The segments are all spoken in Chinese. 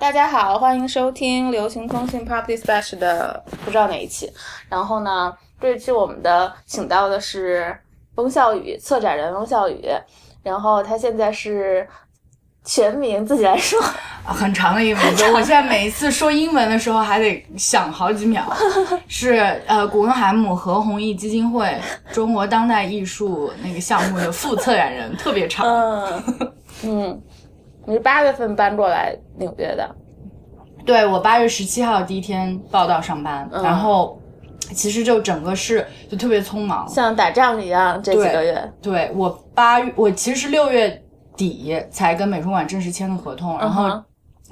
大家好，欢迎收听流行通信 Property Splash 的不知道哪一期。然后呢，这一期我们的请到的是翁笑宇，策展人翁笑宇。然后他现在是全名自己来说，很长的一个名字。我现在每一次说英文的时候还得想好几秒。是呃，古根海姆何弘毅基金会中国当代艺术那个项目的副策展人，特别长。嗯嗯。你是八月份搬过来纽约的？对，我八月十七号第一天报道上班，然后其实就整个是就特别匆忙，像打仗一样这几个月。对我八月，我其实是六月底才跟美术馆正式签的合同，然后。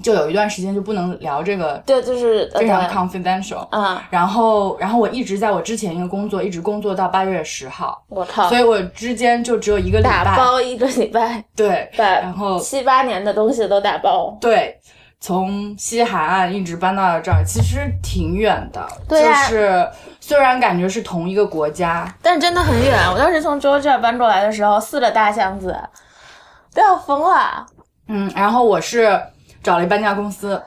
就有一段时间就不能聊这个，对，就是非常 confidential 啊。然后，然后我一直在我之前一个工作，一直工作到八月十号。我靠！所以我之间就只有一个礼拜，打包一个礼拜。对，然后七八年的东西都打包。对，从西海岸一直搬到了这儿，其实挺远的。对就是虽然感觉是同一个国家，但真的很远。我当时从 Georgia 搬过来的时候，四个大箱子都要疯了。嗯，然后我是。找了一搬家公司，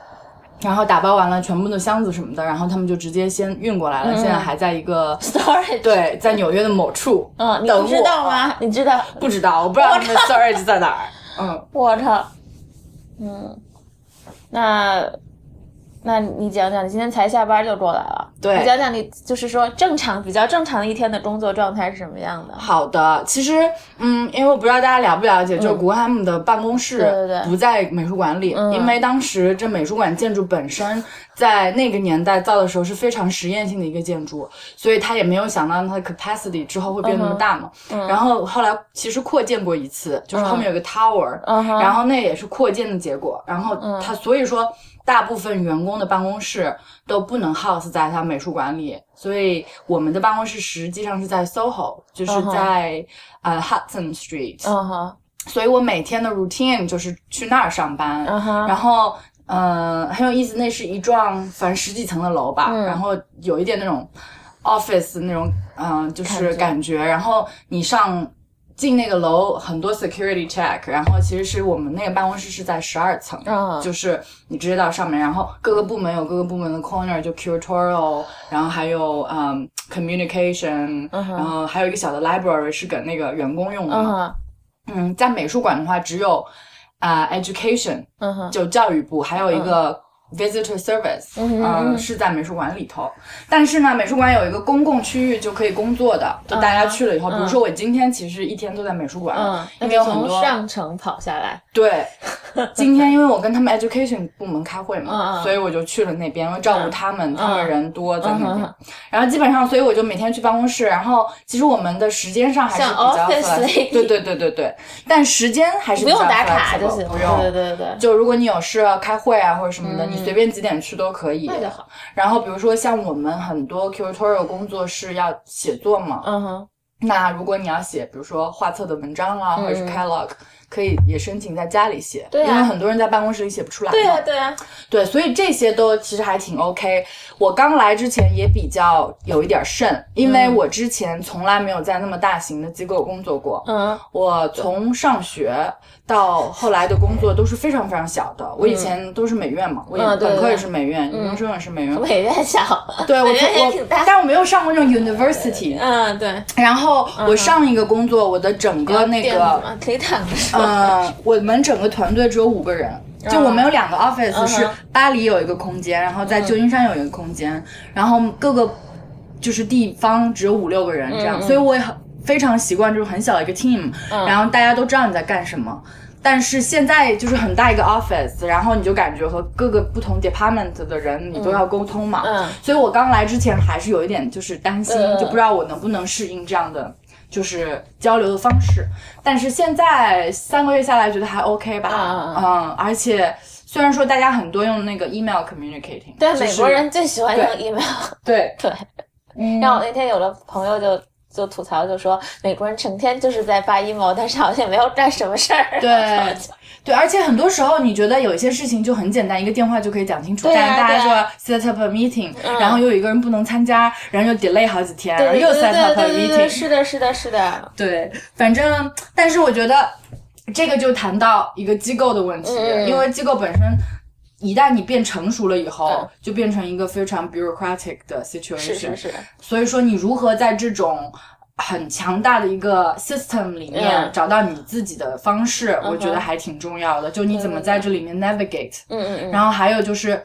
然后打包完了全部的箱子什么的，然后他们就直接先运过来了。现在还在一个 storage，对，在纽约的某处。嗯，你不知道吗？你知道？不知道，我不知道他们的 storage 在哪儿。嗯，我操，嗯，那。那你讲讲，你今天才下班就过来了？对，你讲讲你就是说正常、比较正常的一天的工作状态是什么样的？好的，其实，嗯，因为我不知道大家了不了解，就是古汉姆的办公室不在美术馆里，因为当时这美术馆建筑本身在那个年代造的时候是非常实验性的一个建筑，所以他也没有想到它的 capacity 之后会变那么大嘛。然后后来其实扩建过一次，就是后面有个 tower，然后那也是扩建的结果。然后他所以说。大部分员工的办公室都不能 house 在他美术馆里，所以我们的办公室实际上是在 SOHO，就是在呃 Hudson Street。嗯哼。所以我每天的 routine 就是去那儿上班。嗯哼。然后，嗯，很有意思，那是一幢反正十几层的楼吧，然后有一点那种 office 那种，嗯，就是感觉。然后你上。进那个楼很多 security check，然后其实是我们那个办公室是在十二层，就是你直接到上面，然后各个部门有各个部门的 corner，就 curatorial，然后还有嗯 communication，然后还有一个小的 library 是给那个员工用的。嗯，在美术馆的话只有啊 education，就教育部，还有一个。Visitor service，嗯，是在美术馆里头，但是呢，美术馆有一个公共区域就可以工作的，就大家去了以后，比如说我今天其实一天都在美术馆，嗯，因为有很多上城跑下来，对，今天因为我跟他们 education 部门开会嘛，所以我就去了那边，因为照顾他们，他们人多在那边，然后基本上，所以我就每天去办公室，然后其实我们的时间上还是比较对对对对对，但时间还是不用打卡就行，不用，对对对，就如果你有事要开会啊或者什么的，你。随便几点去都可以。那就好。然后比如说像我们很多 curatorial 工作是要写作嘛，嗯哼。那如果你要写，比如说画册的文章啊，或者是 catalog，可以也申请在家里写。对因为很多人在办公室里写不出来。对呀，对呀。对，所以这些都其实还挺 OK。我刚来之前也比较有一点慎，因为我之前从来没有在那么大型的机构工作过。嗯。我从上学。到后来的工作都是非常非常小的。我以前都是美院嘛，我本科也是美院，研究生也是美院。美院小，对我我，但我没有上过那种 university。嗯，对。然后我上一个工作，我的整个那个可以躺着嗯，我们整个团队只有五个人，就我们有两个 office，是巴黎有一个空间，然后在旧金山有一个空间，然后各个就是地方只有五六个人这样，所以我也很。非常习惯就是很小的一个 team，然后大家都知道你在干什么。但是现在就是很大一个 office，然后你就感觉和各个不同 department 的人你都要沟通嘛。嗯。所以我刚来之前还是有一点就是担心，就不知道我能不能适应这样的就是交流的方式。但是现在三个月下来觉得还 OK 吧。嗯嗯。而且虽然说大家很多用那个 email communicating，对美国人最喜欢用 email。对 对。让我那天有的朋友就。就吐槽就说美国人成天就是在发 email，但是好像没有干什么事儿。对，对，而且很多时候你觉得有一些事情就很简单，一个电话就可以讲清楚。但是大家说 set up a meeting，然后又有一个人不能参加，然后又 delay 好几天，然后又 set up a meeting。是的，是的，是的。对，反正，但是我觉得这个就谈到一个机构的问题，因为机构本身。一旦你变成熟了以后，嗯。就变成一个非常 bureaucratic 的 situation。是是是，所以说，你如何在这种很强大的一个 system 里面嗯。找到你自己的方式，嗯我觉得还挺重要的。就你怎么在这里面 navigate，、嗯嗯嗯，然后还有就是，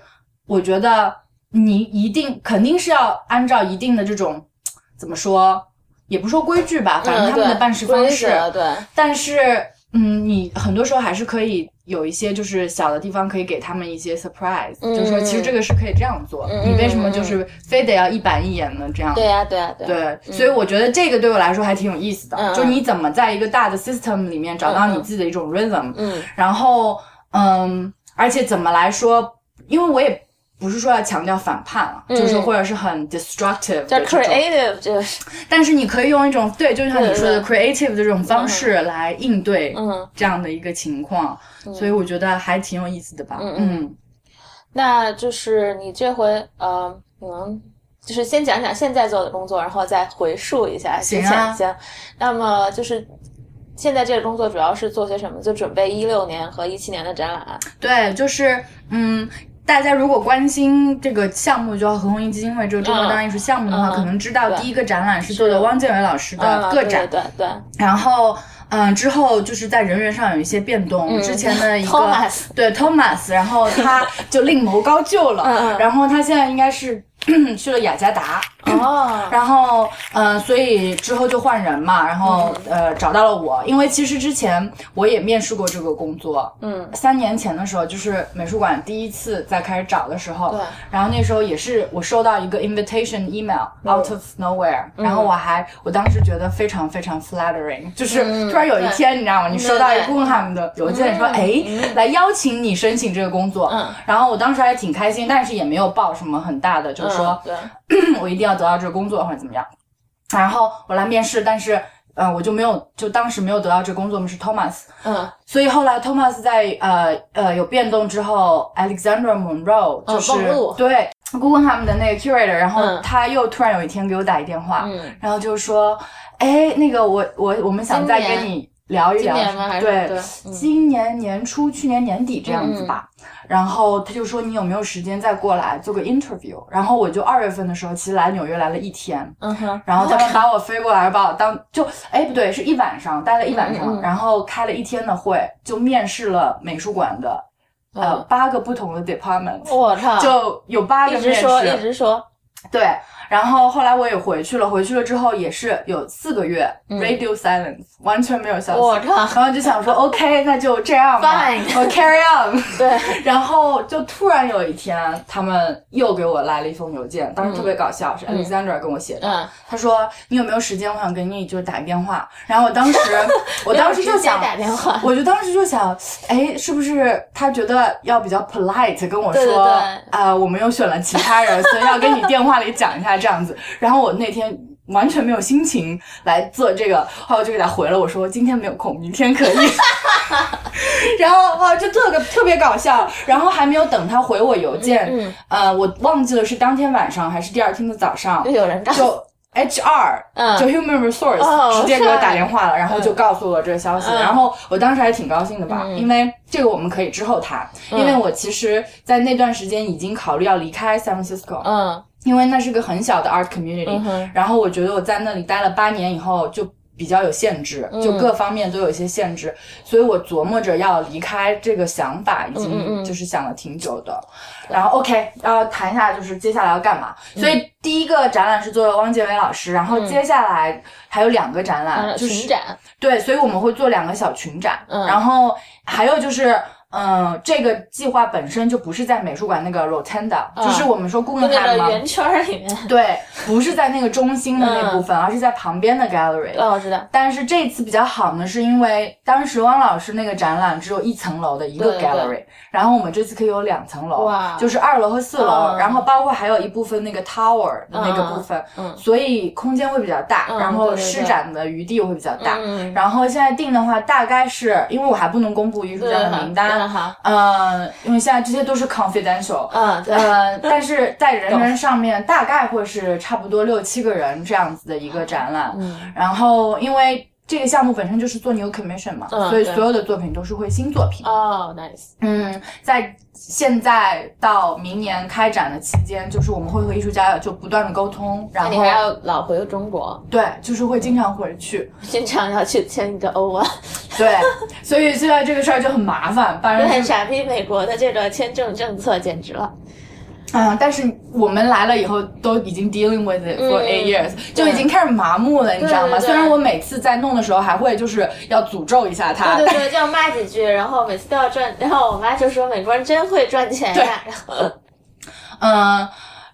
我觉得你一定肯定是要按照一定的这种怎么说，也不说规矩吧，反正他们的办事方式。嗯对，但是，嗯，你很多时候还是可以有一些就是小的地方可以给他们一些 surprise，、嗯。就是说其实这个是可以这样做，嗯你为什么就是非得要一板一眼呢这样？对呀对呀对所以我觉得这个对我来说还挺有意思的，嗯就你怎么在一个大的 system 里面找到你自己的一种 rhythm，、嗯。然后嗯，而且怎么来说，因为我也不是说要强调反叛了，就是或者是很 destructive 叫，creative 就是但是你可以用一种对，就像你说的 creative 的这种方式来应对嗯这样的一个情况，所以我觉得还挺有意思的吧。嗯嗯那就是你这回呃，你能就是先讲讲现在做的工作，然后再回述一下之行啊前先。那么就是现在这个工作主要是做些什么？就准备一六年和一七年的展览。对，就是嗯。大家如果关心这个项目，就何鸿燊基金会这个中国当代艺术项目的话，嗯。可能知道第一个展览是做的。汪建伟老师的嗯，个展，对对对，然后嗯，之后就是在人员上有一些变动，嗯。之前的一个 对 Thomas，然后他就另谋高就了，然后他现在应该是 去了雅加达，哦，然后，嗯、所以之后就换人嘛，然后、呃找到了我，因为其实之前我也面试过这个工作，嗯，三年前的时候，就是美术馆第一次在开始找的时候，对，然后那时候也是我收到一个 invitation email out of nowhere，、然后我还我当时觉得非常非常 flattering，就是突然有一天你知道吗？你收到一个 Guggenheim 的邮件说，哎，来邀请你申请这个工作，嗯。然后我当时还挺开心，但是也没有抱什么很大的，就是说。嗯 我一定要得到这个工作或者怎么样。然后我来面试，但是呃，我就没有，就当时没有得到这个工作，我们是 Thomas，嗯。所以后来 Thomas 在呃呃有变动之后，Alexandra Monroe 嗯就是、梦露。对 Guggenheim 的那个 curator，然后嗯。他又突然有一天给我打一电话，嗯，然后就说，哎，那个我我我们想再跟你聊一聊，今年吗？还是对对嗯。今年年初，去年年底这样子吧。然后他就说你有没有时间再过来做个 interview？然后我就二月份的时候，其实来纽约来了一天，嗯哼，然后他们把我飞过来，把我当就哎不对，是一晚上待了一晚上，然后开了一天的会，就面试了美术馆的呃嗯八个不同的 department，我操，就有八个面试，一直说一直说，对，然后后来我也回去了，回去了之后也是有四个月、radio silence，完全没有消息。嗯我靠然后就想说，OK，那就这样吧 Fine 我 carry on。对，然后就突然有一天，他们又给我来了一封邮件，当时特别搞笑，是 Alexandra 跟我写的。嗯，他说：“你有没有时间？我想给你就是打个电话。”然后 我当时，我当时就想打电话，我就当时就想，哎，是不是他觉得要比较 polite 跟我说，对对对啊、我们又选了其他人，所以要跟你电话里讲一下这样子。然后我那天完全没有心情来做这个，后来我就给他回了，我说今天没有空，明天可以。然后哇，就特个特别搞笑。然后还没有等他回我邮件，嗯呃，我忘记了是当天晚上还是第二天的早上，就有人告就 HR，、嗯。就 Human Resource、哦直接给我打电话了，然后就告诉我这个消息，嗯。然后我当时还挺高兴的吧，嗯。因为这个我们可以之后谈，因为我其实，在那段时间已经考虑要离开 San Francisco，、嗯因为那是个很小的 art community，、嗯然后我觉得我在那里待了八年以后就。比较有限制，嗯就各方面都有一些限制，所以我琢磨着要离开这个想法，已经嗯就是想了挺久的。然后 OK，要谈一下就是接下来要干嘛。嗯所以第一个展览是做了汪建伟老师，然后接下来还有两个展览，嗯，就是群展，对，所以我们会做两个小群展，嗯然后还有就是。嗯，这个计划本身就不是在美术馆那个 rotunda，、嗯就是我们说顾就问海嘛，那个圆圈儿里面，对，不是在那个中心的那部分，嗯。而是在旁边的 gallery。哦，我知道，但是这次比较好呢，是因为当时汪老师那个展览只有一层楼的一个 gallery，然后我们这次可以有两层楼，就是二楼和四楼，嗯。然后包括还有一部分那个 tower 的那个部分，嗯所以空间会比较大，嗯然后施展的余地会比较大。嗯，然后现在定的话，大概是因为我还不能公布艺术家的名单，嗯好，呃，因为现在这些都是 confidential，嗯，呃，但是在人人上面大概会是差不多六七个人这样子的一个展览。嗯。然后因为这个项目本身就是做 new commission 嘛，所以所有的作品都是会新作品。哦，nice。嗯，在现在到明年开展的期间，就是我们会和艺术家就不断的沟通，然后你还要老回中国？对，就是会经常回去，经常要去签一个 O 啊。对，所以现在这个事儿就很麻烦，反正很，傻逼美国的这个签证政策简直了。嗯，但是我们来了以后都已经 dealing with it for eight years，就已经开始麻木了，你知道吗？虽然我每次在弄的时候还会就是要诅咒一下他，对对对，就要骂几句，然后每次都要赚，然后我妈就说美国人真会赚钱呀。嗯。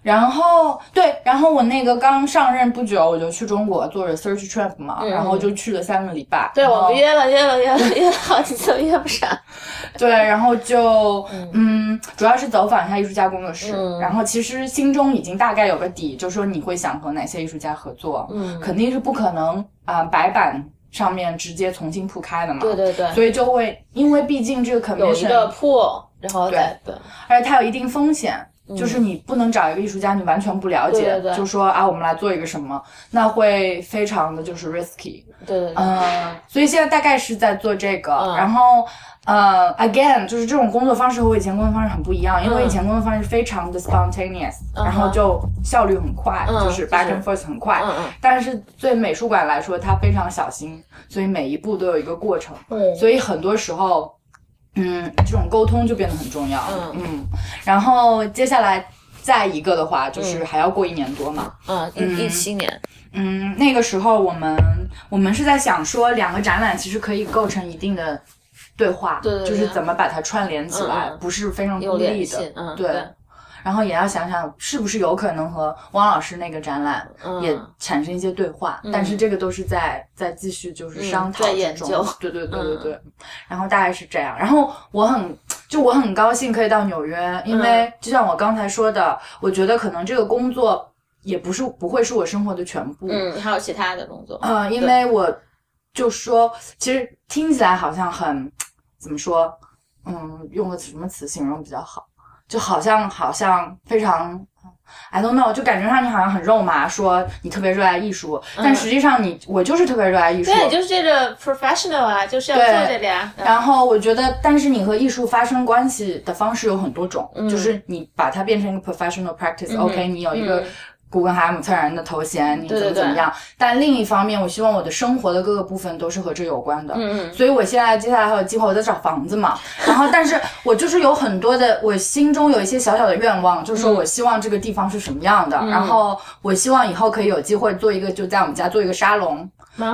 然后对，然后我那个刚上任不久，我就去中国做 research trip 嘛，然后就去了三个礼拜。对，我们约了约了约了 约了好几次，约不上。对，然后就嗯，主要是走访一下艺术家工作室，然后其实心中已经大概有个底，就说你会想和哪些艺术家合作，嗯，肯定是不可能啊，白板上面直接重新铺开的嘛。对对对。所以就会，因为毕竟这个可能有一个铺，然后对对，而且它有一定风险。就是你不能找一个艺术家，你完全不了解，就说啊，我们来做一个什么，那会非常的就是 risky。对对对。嗯，所以现在大概是在做这个，然后呃，again，就是这种工作方式和我以前工作方式很不一样，因为我以前工作方式非常的 spontaneous，然后就效率很快，就是 back and forth 很快。嗯嗯。但是对美术馆来说，它非常小心，所以每一步都有一个过程。嗯。所以很多时候。嗯，这种沟通就变得很重要。嗯嗯，然后接下来再一个的话，就是还要过一年多嘛。嗯，一一七年。嗯，那个时候我们我们是在想说，两个展览其实可以构成一定的对话，对，就是怎么把它串联起来，不是非常孤立的。嗯，对。然后也要想想是不是有可能和汪老师那个展览也产生一些对话，但是这个都是在在继续就是商讨研究。对对对对对。然后大概是这样。然后我很就我很高兴可以到纽约，因为就像我刚才说的，我觉得可能这个工作也不是不会是我生活的全部。嗯，还有其他的工作。嗯，因为我就说，其实听起来好像很怎么说？嗯，用个什么词形容比较好？就好像好像非常，I don't know，就感觉上你好像很肉麻，说你特别热爱艺术，但实际上你我就是特别热爱艺术，对，就是这个 professional 啊，就是要做这个呀。然后我觉得，但是你和艺术发生关系的方式有很多种，就是你把它变成一个 professional practice，OK，你有一个。古根海姆策展人的头衔，你怎么怎么样？但另一方面，我希望我的生活的各个部分都是和这有关的。嗯嗯。所以我现在接下来还有计划，我在找房子嘛。然后，但是我就是有很多的，我心中有一些小小的愿望，就是说我希望这个地方是什么样的。然后，我希望以后可以有机会做一个，就在我们家做一个沙龙。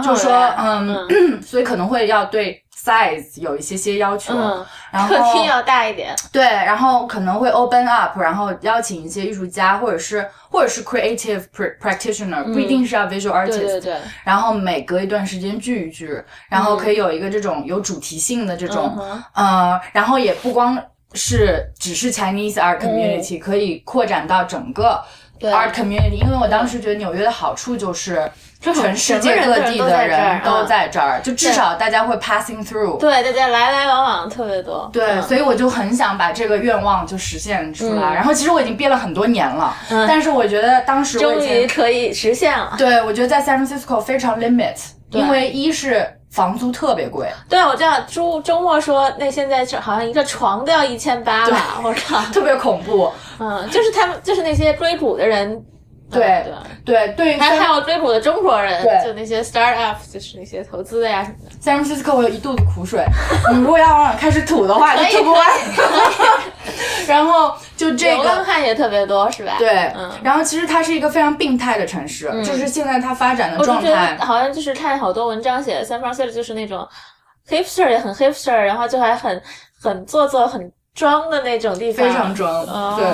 就说嗯，所以可能会要对 size 有一些些要求。嗯。然后客厅要大一点。对，然后可能会 open up，然后邀请一些艺术家，或者是。或者是 creative practitioner，不一定是要 visual artist。对对对。然后每隔一段时间聚一聚，然后可以有一个这种有主题性的这种，呃，然后也不光是只是 Chinese art community，可以扩展到整个 art community。因为我当时觉得纽约的好处就是。全世界各地的人都在这儿，就至少大家会 passing through。对，大家来来往往特别多。对，所以我就很想把这个愿望就实现出来。然后其实我已经憋了很多年了，但是我觉得当时终于可以实现了。对，我觉得在 San Francisco 非常 limit，因为一是房租特别贵。对，我知道周周末说，那现在好像一个床都要一千八吧？我靠，特别恐怖。嗯，就是他们，就是那些追捕的人。对对对，还还有追捕的中国人，就那些 start up，就是那些投资的呀什么的。San Francisco 我有一肚子苦水，你如果要往开始吐的话，就吐不完。然后就这个，流浪汉也特别多，是吧？对，嗯。然后其实它是一个非常病态的城市，就是现在它发展的状态，好像就是看好多文章写 San Francisco 就是那种 hipster 也很 hipster，然后就还很很做作、很装的那种地方，非常装。对，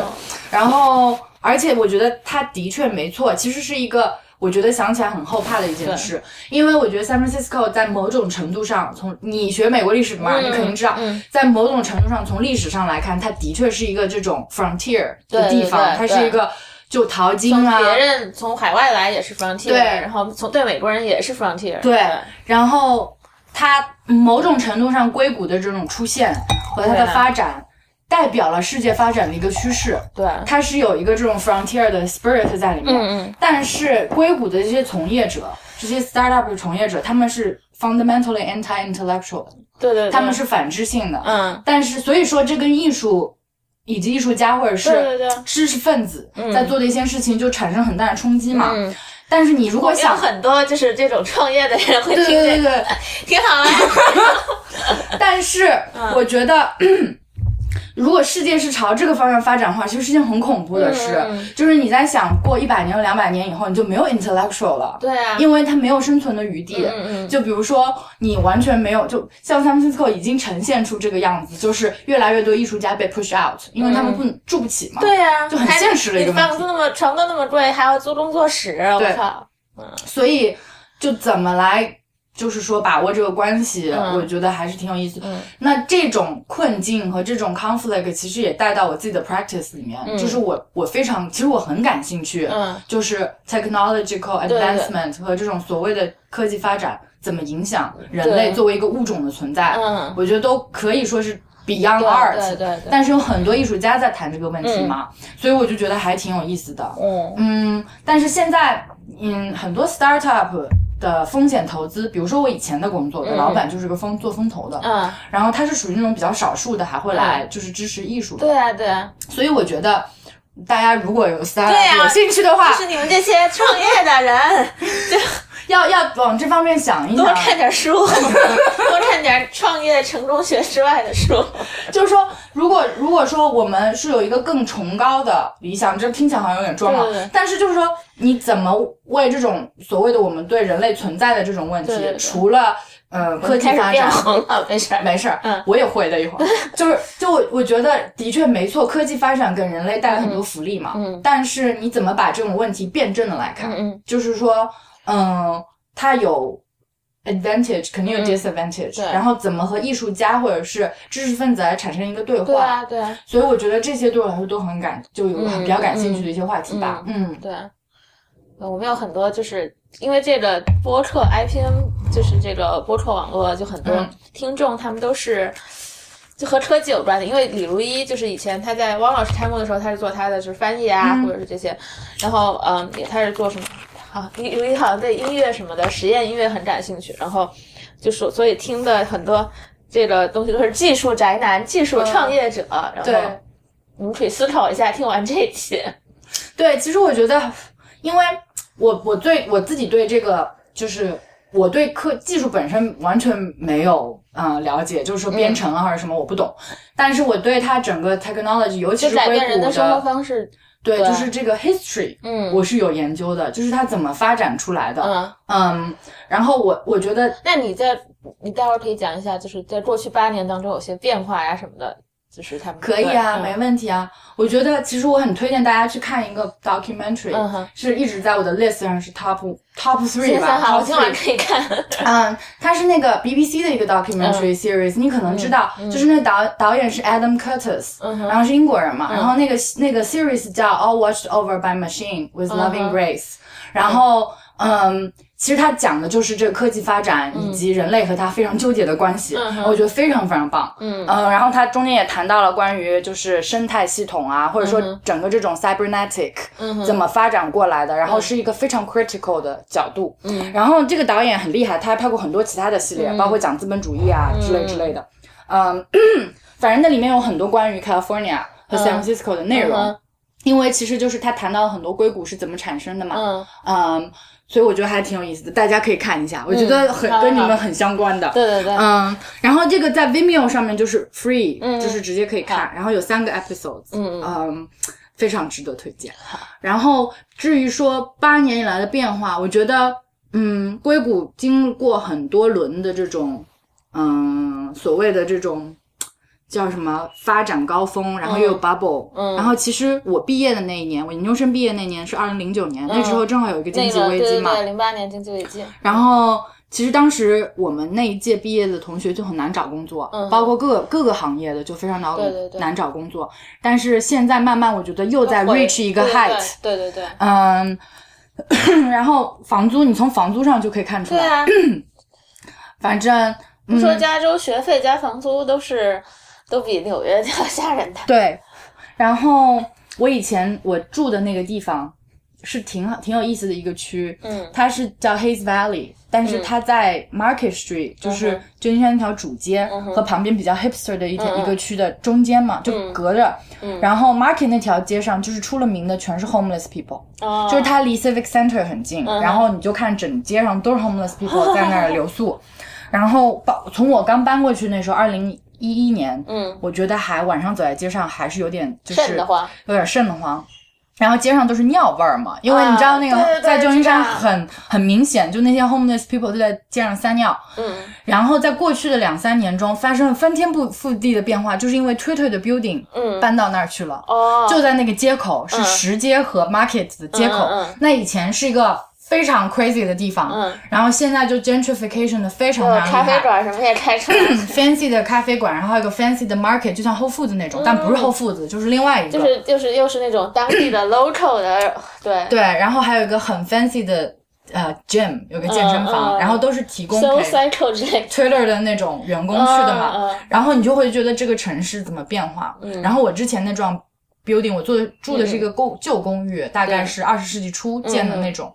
然后。而且我觉得他的确没错，其实是一个我觉得想起来很后怕的一件事，因为我觉得 San Francisco 在某种程度上，从你学美国历史嘛，你肯定知道，在某种程度上，从历史上来看，它的确是一个这种 frontier 的地方，它是一个就淘金啊，别人从海外来也是 frontier，对，然后从对美国人也是 frontier，对，然后它某种程度上硅谷的这种出现和它的发展。代表了世界发展的一个趋势，对，它是有一个这种 frontier 的 spirit 在里面。嗯嗯。但是硅谷的这些从业者，这些 startup 的从业者，他们是 fundamentally anti-intellectual 的，对对，他们是反知性的。嗯。但是所以说，这跟艺术以及艺术家或者是知识分子在做的一些事情就产生很大的冲击嘛。嗯。但是你如果想很多就是这种创业的人会听这个，挺 好呀。但是我觉得。如果世界是朝这个方向发展的话，其实是件很恐怖的事。就是你在想过一百年、两百年以后，你就没有 intellectual 了。对啊，因为它没有生存的余地。嗯嗯。就比如说，你完全没有，就像 San Francisco 已经呈现出这个样子，就是越来越多艺术家被 push out，因为他们不住不起嘛。对呀，就很现实的一个问题。房子那么床都那么贵，还要租工作室，我靠。嗯。所以，就怎么来？就是说，把握这个关系，我觉得还是挺有意思。那这种困境和这种 conflict，其实也带到我自己的 practice 里面。就是我，我非常，其实我很感兴趣，就是 technological advancement 和这种所谓的科技发展怎么影响人类作为一个物种的存在。我觉得都可以说是 beyond art。对对。但是有很多艺术家在谈这个问题嘛，所以我就觉得还挺有意思的。嗯嗯，但是现在，嗯，很多 startup。的风险投资，比如说我以前的工作的老板就是个风做风投的，嗯，然后他是属于那种比较少数的，还会来就是支持艺术的，对啊，对啊，所以我觉得大家如果有三有兴趣的话，就是你们这些创业的人，就要要往这方面想一想，多看点书，多看点创业成功学之外的书，就是说，如果如果说我们是有一个更崇高的理想，这听起来好像有点装了，但是就是说。你怎么为这种所谓的我们对人类存在的这种问题，除了呃科技发展，没事儿。没事，嗯，我也会的一会儿，就是就我觉得的确没错，科技发展给人类带来很多福利嘛，嗯，但是你怎么把这种问题辩证的来看，嗯，就是说，嗯，它有 advantage，肯定有 disadvantage，然后怎么和艺术家或者是知识分子来产生一个对话，对啊，对啊，所以我觉得这些对我来说都很感，就有比较感兴趣的一些话题吧，嗯，对。我们有很多，就是因为这个播客 IPN，就是这个播客网络，就很多听众，他们都是就和科技有关的。因为李如一就是以前他在汪老师开幕的时候，他是做他的就是翻译啊，或者是这些。然后嗯，也他是做什么？好，李如一好像对音乐什么的实验音乐很感兴趣。然后就说，所以听的很多这个东西都是技术宅男、技术创业者。然后你们可以思考一下，听完这一期。对，其实我觉得，因为。我我对我自己对这个就是我对科技术本身完全没有嗯了解，就是说编程啊或者什么我不懂，但是我对它整个 technology，尤其是硅谷的生活方式，对，就是这个 history，嗯，我是有研究的，就是它怎么发展出来的，嗯。嗯，然后我我觉得，那你在你待会儿可以讲一下，就是在过去八年当中有些变化呀什么的。就是他们可以啊，没问题啊。我觉得其实我很推荐大家去看一个 documentary，是一直在我的 list 上是 top top three 吧。好，今晚可以看。嗯，它是那个 BBC 的一个 documentary series，你可能知道，就是那导导演是 Adam Curtis，然后是英国人嘛。然后那个那个 series 叫 All Watched Over by Machine with Loving Grace，然后嗯。其实他讲的就是这个科技发展以及人类和它非常纠结的关系，我觉得非常非常棒。嗯，然后他中间也谈到了关于就是生态系统啊，或者说整个这种 cybernetic 怎么发展过来的，然后是一个非常 critical 的角度。嗯，然后这个导演很厉害，他还拍过很多其他的系列，包括讲资本主义啊之类之类的。嗯，反正那里面有很多关于 California 和 San Francisco 的内容，因为其实就是他谈到了很多硅谷是怎么产生的嘛。嗯，嗯。所以我觉得还挺有意思的，大家可以看一下，我觉得很跟你们很相关的。对对对。嗯，然后这个在 Vimeo 上面就是 free，就是直接可以看，然后有三个 episodes，嗯嗯，非常值得推荐。然后至于说八年以来的变化，我觉得，嗯，硅谷经过很多轮的这种，嗯，所谓的这种。叫什么发展高峰，然后又有 bubble，然后其实我毕业的那一年，我研究生毕业那年是二零零九年，那时候正好有一个经济危机嘛，零八年经济危机。然后其实当时我们那一届毕业的同学就很难找工作，包括各各个行业的就非常难难找工作。但是现在慢慢我觉得又在 reach 一个 height，对对对，嗯，然后房租你从房租上就可以看出来，反正说加州学费加房租都是。都比纽约 要吓人的。对，然后我以前我住的那个地方是挺好、挺有意思的一个区，嗯它是叫 Hayes Valley，但是它在 Market Street，、就是旧金山那条主街、和旁边比较 hipster 的一条、嗯嗯一个区的中间嘛，就隔着。然后 Market 那条街上就是出了名的全是 homeless people，、哦就是它离 Civic Center 很近，嗯然后你就看整街上都是 homeless people 在那儿留宿。然后搬从我刚搬过去那时候，二零一一年，嗯，我觉得还晚上走在街上还是有点就是有点瘆得慌。然后街上都是尿味儿嘛，因为你知道那个、在旧金山很很明显，就那些 homeless people 都在街上撒尿。嗯然后在过去的两三年中发生了翻天覆覆地的变化，就是因为 Twitter 的 building 嗯搬到那儿去了。哦，就在那个街口，是石街和 Market 的街口。嗯嗯嗯那以前是一个非常 crazy 的地方，嗯然后现在就 gentrification 的非常非常厉咖啡。馆什么也开出来了，fancy 的咖啡馆，然后还有个 fancy 的 market，就像 Whole Foods 那种，但不是 Whole Foods，就是另外一个。嗯就是就是又是那种当地的 local 的，对对，然后还有一个很 fancy 的呃 gym，有个健身房，嗯嗯然后都是提供，so 给 cycle 之类的。Twitter 的那种员工去的嘛。然后你就会觉得这个城市怎么变化。然后我之前那幢 building，我住的住的是一个公、旧公寓，大概是二十世纪初建的那种。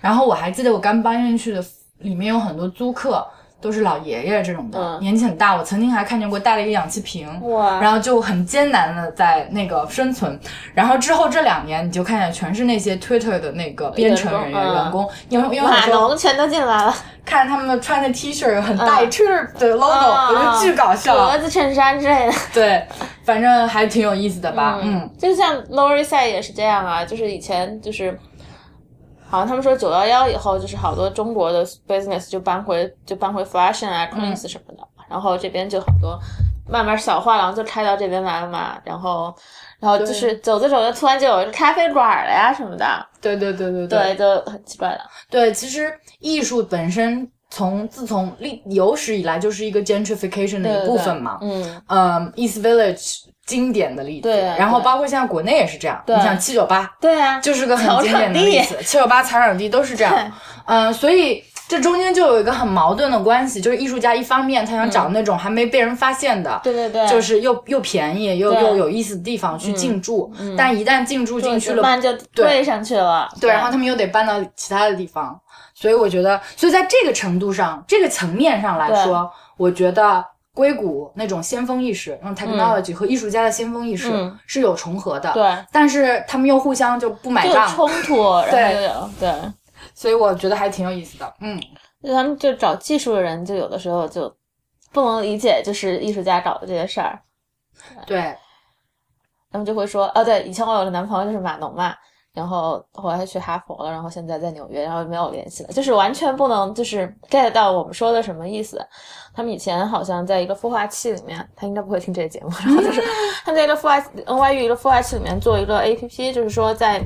然后我还记得我刚搬进去的，里面有很多租客。都是老爷爷这种的，嗯年纪很大。我曾经还看见过带了一个氧气瓶，哇然后就很艰难的在那个生存。然后之后这两年，你就看见全是那些 Twitter 的那个编程人员、员工因为因为有码农全都进来了，看他们穿的 T 恤很大一嗯 Twitter 的 logo，、我觉得巨搞笑。格子衬衫之类的。对，反正还挺有意思的吧。嗯，就像 Lower East Side 也是这样啊，就是以前就是，好像他们说九幺幺以后，就是好多中国的 business 就搬回就搬回 Fashion 啊、Queens 什么的，然后这边就好多慢慢小画廊就开到这边来了嘛，然后然后就是走着走着，突然就有咖啡馆了呀什么的，对对对对对，就很奇怪的。对，其实艺术本身从自从历有史以来就是一个 gentrification 的一部分嘛。嗯，嗯，East Village 经典的例子，对然后包括现在国内也是这样。你想七九八对啊，就是个很经典的例子，七九八草场地都是这样。嗯，所以这中间就有一个很矛盾的关系，就是艺术家一方面他想找那种还没被人发现的，对对对，就是又又便宜又又有意思的地方去进驻，但一旦进驻进去了，慢就对上去了。对，然后他们又得搬到其他的地方，所以我觉得，所以在这个程度上，这个层面上来说，我觉得硅谷那种先锋意识，那种 technology 和艺术家的先锋意识嗯。是有重合的，对，但是他们又互相就不买账，就冲突，对。对。所以我觉得还挺有意思的，嗯，就他们就找技术的人，就有的时候就不能理解，就是艺术家搞的这些事儿，对，他们就会说，哦，对，以前我有个男朋友就是码农嘛，然后后来去哈佛了，然后现在在纽约，然后没有联系了，就是完全不能就是 get 到我们说的什么意思。他们以前好像在一个孵化器里面，他应该不会听这个节目，然后就是他们在一个孵化 NYU 一个孵化器里面做一个 APP，就是说在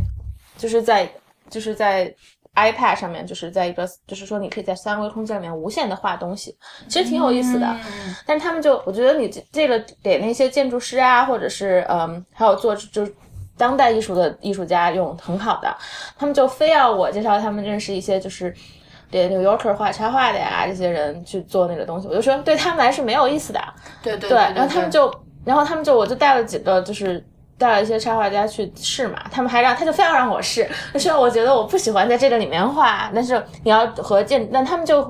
就是在就是在 iPad 上面，就是在一个就是说你可以在三维空间里面无限的画东西，其实挺有意思的。嗯但是他们就，我觉得你这这个给那些建筑师啊，或者是嗯，还有做就是当代艺术的艺术家用很好的，他们就非要我介绍他们认识一些就是给 New Yorker 画插画的呀，这些人去做那个东西，我就说对他们来是没有意思的。对对对，然后他们就，然后他们就，我就带了几个，就是带了一些插画家去试嘛，他们还让，他就非要让我试，就说我觉得我不喜欢在这个里面画，但是你要和建，但他们就，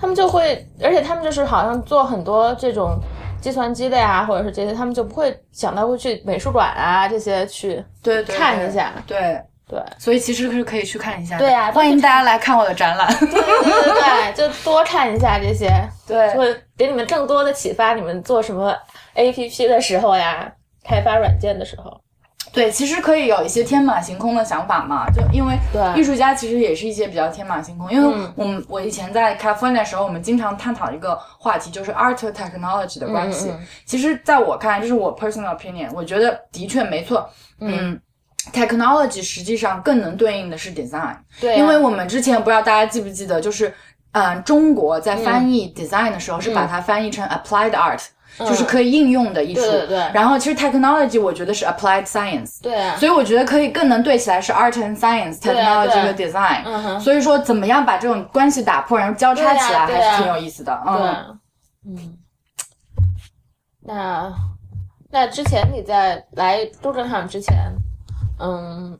他们就会，而且他们就是好像做很多这种计算机的呀，或者是这些，他们就不会想到会去美术馆啊这些去对对看一下，对。对，所以其实是可以去看一下，对啊欢迎大家来看我的展览。对对对对，就多看一下这些，对会给你们更多的启发，你们做什么 APP 的时候呀，开发软件的时候。对，其实可以有一些天马行空的想法嘛，就因为对艺术家其实也是一些比较天马行空。因为嗯我们、我以前在 California 的时候，我们经常探讨一个话题，就是 art technology 的关系。嗯嗯其实，在我看来，这是我 personal opinion，我觉得的确没错。嗯 technology 实际上更能对应的是 design，对啊、因为我们之前不知道大家记不记得，就是嗯，中国在翻译 design 的时候是把它翻译成 applied art，、就是可以应用的艺术。对对对。然后其实 technology 我觉得是 applied science。对啊，所以我觉得可以更能对起来是 art and science、对啊 technology 和 design。嗯哼。所以说，怎么样把这种关系打破，然后交叉起来，还是挺有意思的。对嗯，啊，嗯，那那之前你在来杜正场之前，嗯，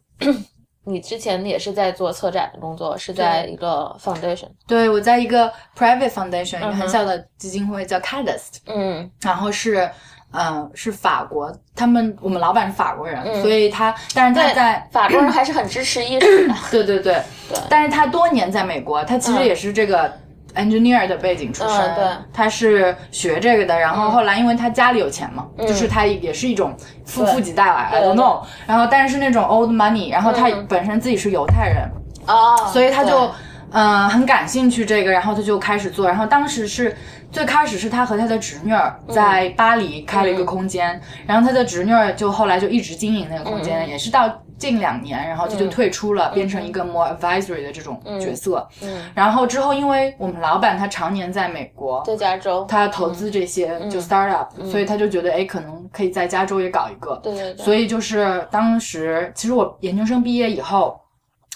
你之前也是在做策展的工作，是在一个 foundation，对我在一个 private foundation，一个很小的基金会叫 Cadest，嗯，然后是。嗯，是法国，他们我们老板是法国人，所以他，但是他在法国人还是很支持艺术的。对对对。对，但是他多年在美国，他其实也是这个 engineer 的背景出身，对，他是学这个的，然后后来因为他家里有钱嘛，就是他也是一种富富几代来，I don't know，然后但是那种 old money，然后他本身自己是犹太人，哦，所以他就嗯很感兴趣这个，然后他就开始做，然后当时是。最开始是他和他的侄女儿在巴黎开了一个空间，然后他的侄女儿就后来就一直经营那个空间，也是到近两年，然后他就退出了，变成一个 more advisory 的这种角色。嗯，然后之后因为我们老板他常年在美国，在加州，他投资这些就 startup，所以他就觉得哎，可能可以在加州也搞一个。对对对。所以就是当时，其实我研究生毕业以后。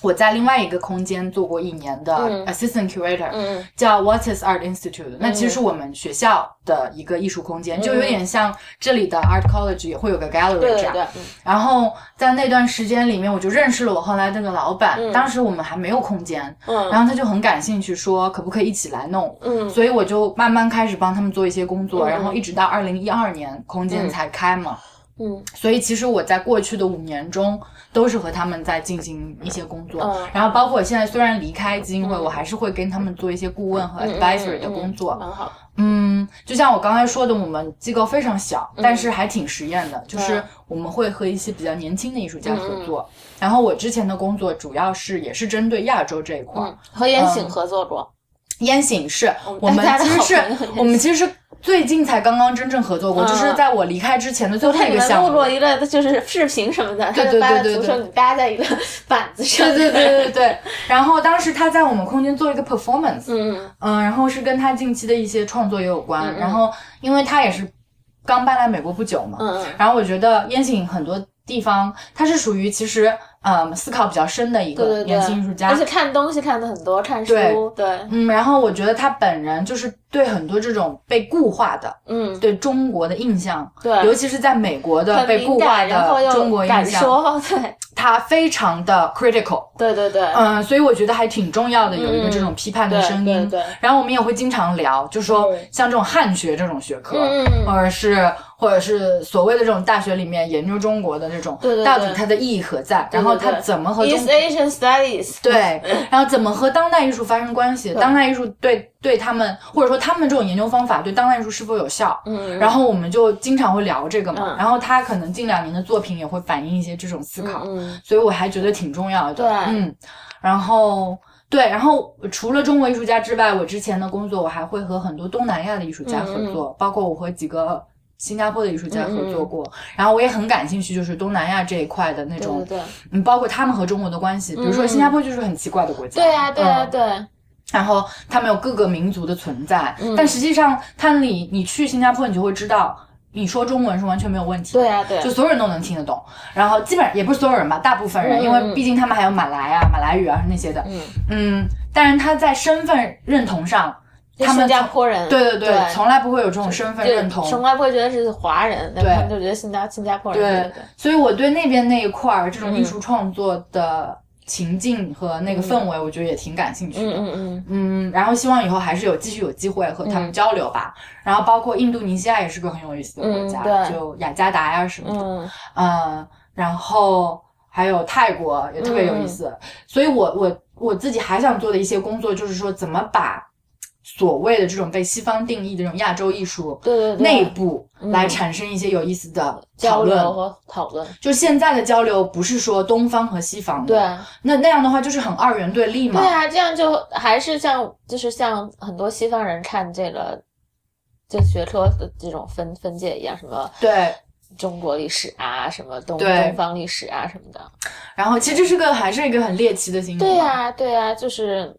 我在另外一个空间做过一年的 assistant curator，叫 Watts Art Institute。那其实是我们学校的一个艺术空间，就有点像这里的 Art College 也会有个 gallery 这样。然后在那段时间里面，我就认识了我后来那个老板。当时我们还没有空间，然后他就很感兴趣，说可不可以一起来弄。所以我就慢慢开始帮他们做一些工作，然后一直到二零一二年空间才开嘛。嗯，所以其实我在过去的五年中都是和他们在进行一些工作，然后包括我现在虽然离开基金会，我还是会跟他们做一些顾问和 advisory 的工作。蛮好。嗯，就像我刚才说的，我们机构非常小，但是还挺实验的，就是我们会和一些比较年轻的艺术家合作。然后我之前的工作主要是也是针对亚洲这一块，和烟醒合作过。烟醒是我们其实是我们其实。最近才刚刚真正合作过，就是在我离开之前的最后一个项目。录过一个就是视频什么的，对对对对对，你搭在一个板子上。对对对对对。然后当时他在我们空间做一个 performance，嗯嗯，然后是跟他近期的一些创作也有关。然后因为他也是刚搬来美国不久嘛，然后我觉得烟景很多地方，他是属于其实。嗯，思考比较深的一个年轻艺术家，而且看东西看的很多，看书，对，嗯，然后我觉得他本人就是对很多这种被固化的，嗯，对中国的印象，对，尤其是在美国的被固化的中国印象，对，他非常的 critical，对对对，嗯，所以我觉得还挺重要的，有一个这种批判的声音，对，然后我们也会经常聊，就说像这种汉学这种学科，或者是或者是所谓的这种大学里面研究中国的这种，对对，到底它的意义何在，然后。它怎么和 East Asian Studies 对，然后怎么和当代艺术发生关系？当代艺术对对他们，或者说他们这种研究方法对当代艺术是否有效？嗯，然后我们就经常会聊这个嘛。然后他可能近两年的作品也会反映一些这种思考，嗯，所以我还觉得挺重要的。对，嗯，然后对，然后除了中国艺术家之外，我之前的工作我还会和很多东南亚的艺术家合作，包括我和几个。新加坡的艺术家合作过，然后我也很感兴趣，就是东南亚这一块的那种，对，嗯，包括他们和中国的关系，比如说新加坡就是很奇怪的国家，对啊，对呀，对。然后他们有各个民族的存在，但实际上，他你你去新加坡，你就会知道，你说中文是完全没有问题，对呀，对，就所有人都能听得懂。然后基本上也不是所有人吧，大部分人，因为毕竟他们还有马来啊、马来语啊那些的，嗯。嗯，但是他在身份认同上。他们新加坡人，对对对，从来不会有这种身份认同，从来不会觉得是华人，对他们就觉得新加新加坡人。对对，所以我对那边那一块儿这种艺术创作的情境和那个氛围，我觉得也挺感兴趣的。嗯嗯嗯，然后希望以后还是有继续有机会和他们交流吧。然后包括印度尼西亚也是个很有意思的国家，就雅加达呀什么的。嗯，然后还有泰国也特别有意思。所以我我我自己还想做的一些工作，就是说怎么把。所谓的这种被西方定义的这种亚洲艺术，对对对，内部来产生一些有意思的交流和讨论。就现在的交流不是说东方和西方的，对，那那样的话就是很二元对立嘛。对啊，这样就还是像就是像很多西方人看这个就学科的这种分分界一样，什么对中国历史啊，什么东东方历史啊什么的。然后其实这是个还是一个很猎奇的心理。对呀，对呀，就是。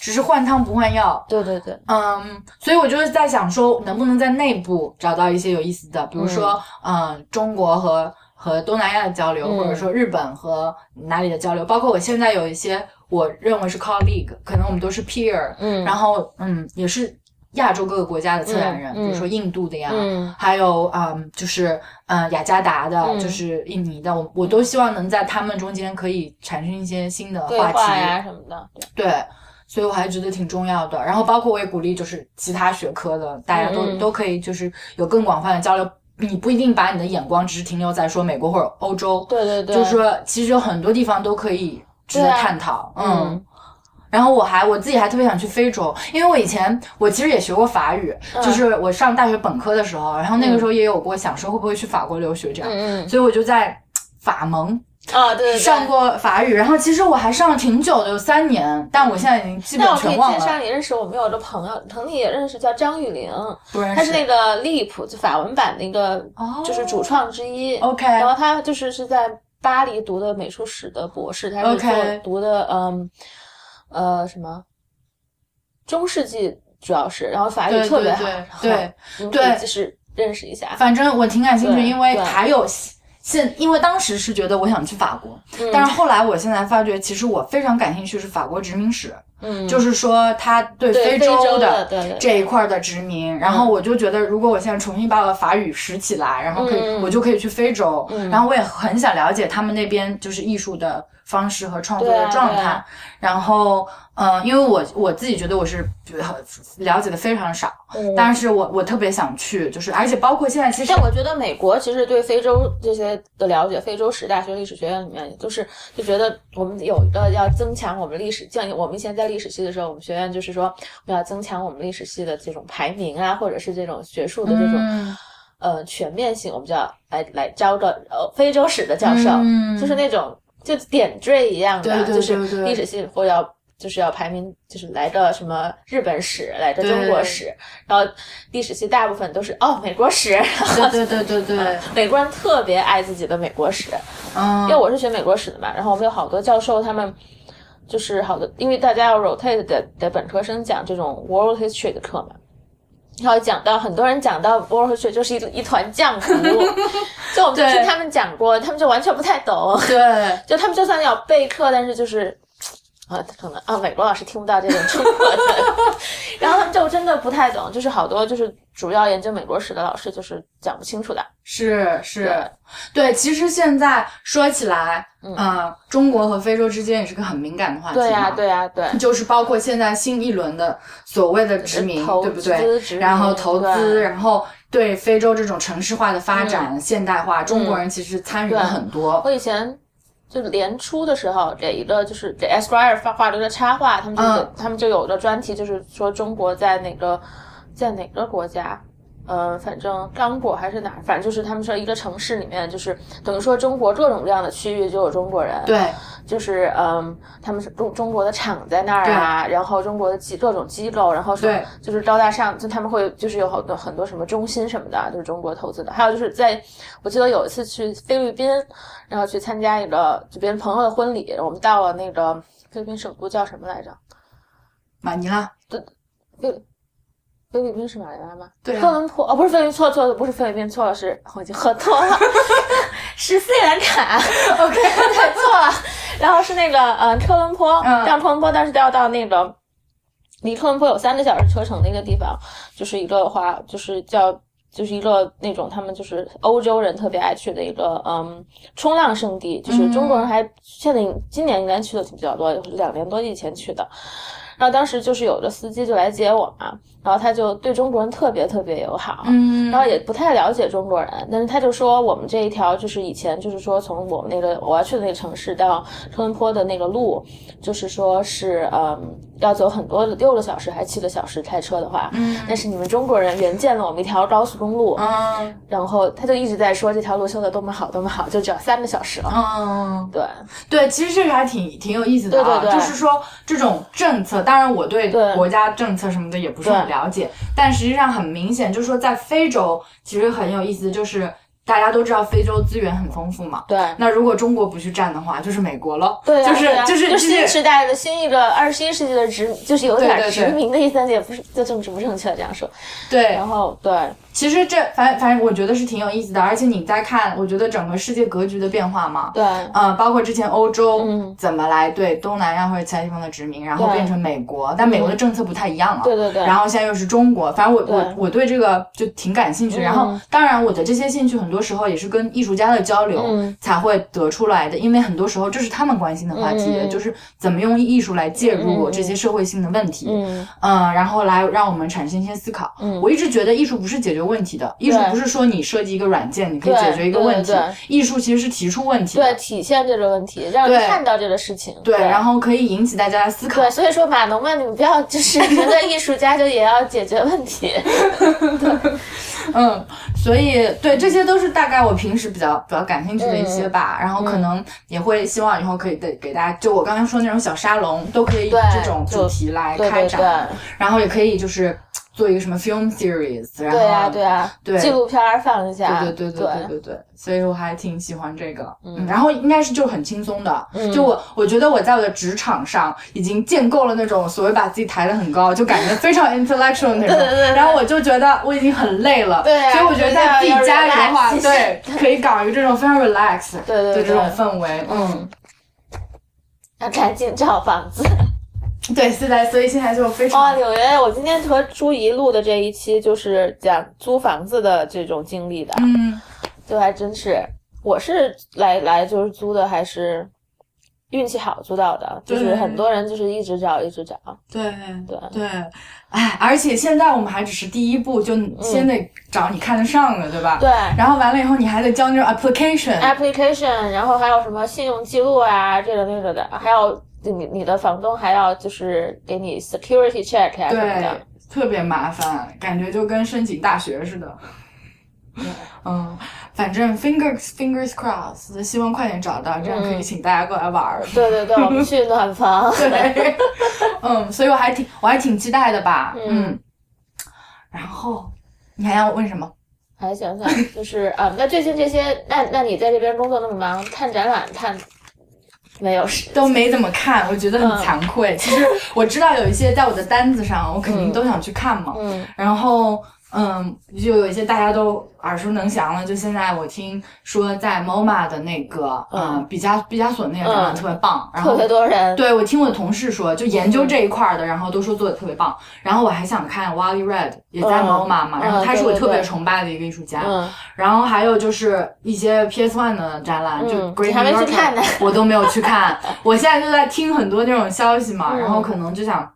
只是换汤不换药，对对对，嗯，所以我就是在想说，能不能在内部找到一些有意思的，比如说，嗯，中国和和东南亚的交流，或者说日本和哪里的交流，包括我现在有一些我认为是 colleague，可能我们都是 peer，嗯，然后嗯，也是亚洲各个国家的策展人，嗯比如说印度的呀，嗯。还有嗯，就是嗯雅加达的，嗯。就是印尼的，我我都希望能在他们中间可以产生一些新的话题，话呀什么的，对对，所以我还觉得挺重要的。然后包括我也鼓励，就是其他学科的，大家都、都可以就是有更广泛的交流。你不一定把你的眼光只是停留在说美国或者欧洲，对对对，就是说其实有很多地方都可以值得探讨。嗯。然后我还我自己还特别想去非洲，因为我以前我其实也学过法语，嗯。就是我上大学本科的时候，然后那个时候也有过想说会不会去法国留学这样，嗯。所以我就在法蒙嗯啊，对对对，上过法语，然后其实我还上了挺久的，有三年，但我现在已经基本那我可以全忘了，介绍你认识我们有个朋友，可能你也认识，叫张雨玲，不认识。他是那个 Leap 就法文版的一个，哦。就是主创之一。OK 然后他就是是在巴黎读的美术史的博士，他是读的嗯呃什么中世纪主要是，然后法语特别好，对对就是认识一下。反正我挺感兴趣，因为还有现，因为当时是觉得我想去法国，嗯。但是后来我现在发觉，其实我非常感兴趣是法国殖民史，嗯，就是说他对对非洲洲的这一块的殖民，然后我就觉得，如果我现在重新把我的法语拾起来，然后可以，嗯。我就可以去非洲，嗯。然后我也很想了解他们那边就是艺术的方式和创作的状态，然后，嗯、因为我我自己觉得我是呃了解的非常少，嗯。但是我我特别想去，就是而且包括现在其实但我觉得美国其实对非洲这些的了解，非洲史大学历史学院里面就是就觉得我们有一个要增强我们历史，像我们以前在历史系的时候，我们学院就是说我们要增强我们历史系的这种排名啊，或者是这种学术的这种、嗯。呃全面性，我们就要来来招个呃非洲史的教授，嗯。就是那种就点缀一样的，对对就是历史系或要。就是要排名，就是来个什么日本史，来个中国史，然后历史系大部分都是哦美国史，对对对对对，美国人特别爱自己的美国史，嗯。因为我是学美国史的嘛，然后我们有好多教授，他们就是好多，因为大家要 rotate 的的本科生讲这种 world history 的课嘛，然后讲到很多人讲到 world history 就是一一团浆糊，就我们就听他们讲过，他们就完全不太懂，对。就他们就算要备课，但是就是。啊，可能啊，美国老师听不到这种中国的，然后他们就真的不太懂，就是好多就是主要研究美国史的老师就是讲不清楚的。是是，对，其实现在说起来，嗯、中国和非洲之间也是个很敏感的话题嘛。对呀、对呀、对。就是包括现在新一轮的所谓的殖民，投对不对然后投资，然后对非洲这种城市化的发展、现代化，中国人其实参与了很多。我以前就年初的时候，给一个就是给 Esquire 发画了一个插画，他们就、嗯他们就有个专题，就是说中国在哪个在哪个国家。呃，反正刚果还是哪儿，反正就是他们说一个城市里面，就是等于说中国各种各样的区域就有中国人，，对，就是嗯，他们是中中国的厂在那儿啊，然后中国的机各种机构，然后说就是高大上，就他们会就是有好多很多什么中心什么的，就是中国投资的。还有就是在我记得有一次去菲律宾，然后去参加一个就别人朋友的婚礼，我们到了那个菲律宾首都叫什么来着？马尼拉，菲菲律宾是马尼拉吗？对啊特伦坡哦，不是菲律宾，错错了，不是菲律宾，错了，是我已经喝多了，是斯里兰卡。OK，对，错了。然后是那个嗯特伦坡，嗯到特伦坡，但是要到那个离特伦坡有三个小时车程的一个地方，就是一个话，就是叫。就是一个那种他们就是欧洲人特别爱去的一个嗯冲浪圣地，就是中国人还现在今年应该去的比较多，两年多以前去的。然后当时就是有个司机就来接我嘛，然后他就对中国人特别特别友好，嗯。然后也不太了解中国人，但是他就说我们这一条就是以前就是说从我们那个我要去的那个城市到特伦坡的那个路，就是说是嗯要走很多六个小时还是七个小时开车的话，嗯但是你们中国人援建了我们一条高速公路，嗯。然后他就一直在说这条路修的多么好多么好，就只要三个小时了，嗯，对。对，其实这个还挺挺有意思的啊，对对对就是说这种政策，当然我对对国家政策什么的也不是很对了解，但实际上很明显，就是说在非洲其实很有意思，就是大家都知道非洲资源很丰富嘛。对。那如果中国不去占的话，就是美国了。对啊，就是就是就新时代的新一个二十一世纪的殖，就是有点殖民的意思，也不是就政治不正确这样说。对然后对，其实这反反正我觉得是挺有意思的，而且你在看，我觉得整个世界格局的变化嘛，对，呃，包括之前欧洲嗯。怎么来对东南亚或者其他地方的殖民，然后变成美国，但美国的政策不太一样啊。对对对，然后现在又是中国，反正我我我对这个就挺感兴趣。然后嗯当然我的这些兴趣很多时候也是跟艺术家的交流嗯。才会得出来的，因为很多时候这是他们关心的话题，嗯。嗯嗯就是怎么用艺术来介入嗯嗯嗯。这些社会性的问题。嗯。嗯，然后来让我们产生一些思考。嗯。我一直觉得艺术不是解决问题的，艺术不是说你设计一个软件你可以解决一个问题。对对对，艺术其实是提出问题对，体现这个问题，让对。人看到这个事情，对，对，然后可以引起大家的思考。对，。所以说码农们，你们不要就是觉得艺术家就也要解决问题，嗯，所以对，这些都是大概我平时比较比较感兴趣的一些嗯吧。然后可能也会希望以后可以给给大家，就我刚才说那种小沙龙，都可以以这种主题来对对开展，对，然后也可以就是做一个什么 film series 然后对啊对啊对，纪录片放一下，对对对对对对对，所以我还挺喜欢这个。嗯，然后应该是就很轻松的。嗯，就我我觉得我在我的职场上已经建构了那种所谓把自己抬得很高，就感觉非常 intellectual 那种。对对对。然后我就觉得我已经很累了。对。所以我觉得在自己家里的话，对，可以港个这种非常 relax。对对对。这种氛围。嗯。要赶紧找房子。对，现在所以现在就非哦，常纽约，我今天和朱怡录的这一期就是讲租房子的这种经历的，嗯。就还真是，我是来来就是租的，还是运气好租到的，就是很多人就是一直找一直找，对对对，哎，而且现在我们还只是第一步，就先得找你看得上的，对吧？对。然后完了以后，你还得交那种 application，application，然后还有什么信用记录啊，这个那个的，还有你你的房东还要就是给你 security check 啊什么对的，，特别麻烦，感觉就跟申请大学似的。嗯，反正 fingers fingers crossed，希望快点找到，这样可以请大家过来玩儿。对对对，我们去暖房。对，嗯，所以我还挺我还挺期待的吧。嗯嗯，然后你还要问什么？还想想，就是啊，那最近这些，那那你在这边工作那么忙，看展览看没有是都没怎么看，我觉得很嗯惭愧。其实我知道有一些在我的单子上，我肯定都想去看嘛。嗯然后，嗯，就有一些大家都耳熟能详了。就现在我听说在 MoMA 的那个，嗯嗯，毕加毕加索那个展览嗯特别棒。然特后别多人，对我听我的同事说，就研究这一块儿的，然后都说做的特别棒。然后我还想看 Wally Red 也在嗯 MoMA 嘛，嗯然后他是我特别崇拜的一个艺术家。嗯然后还有就是一些 PS One 的展览，就嗯 Great 你还没 New 去看呢 我都没有去看。我现在就在听很多那种消息嘛，嗯然后可能就想，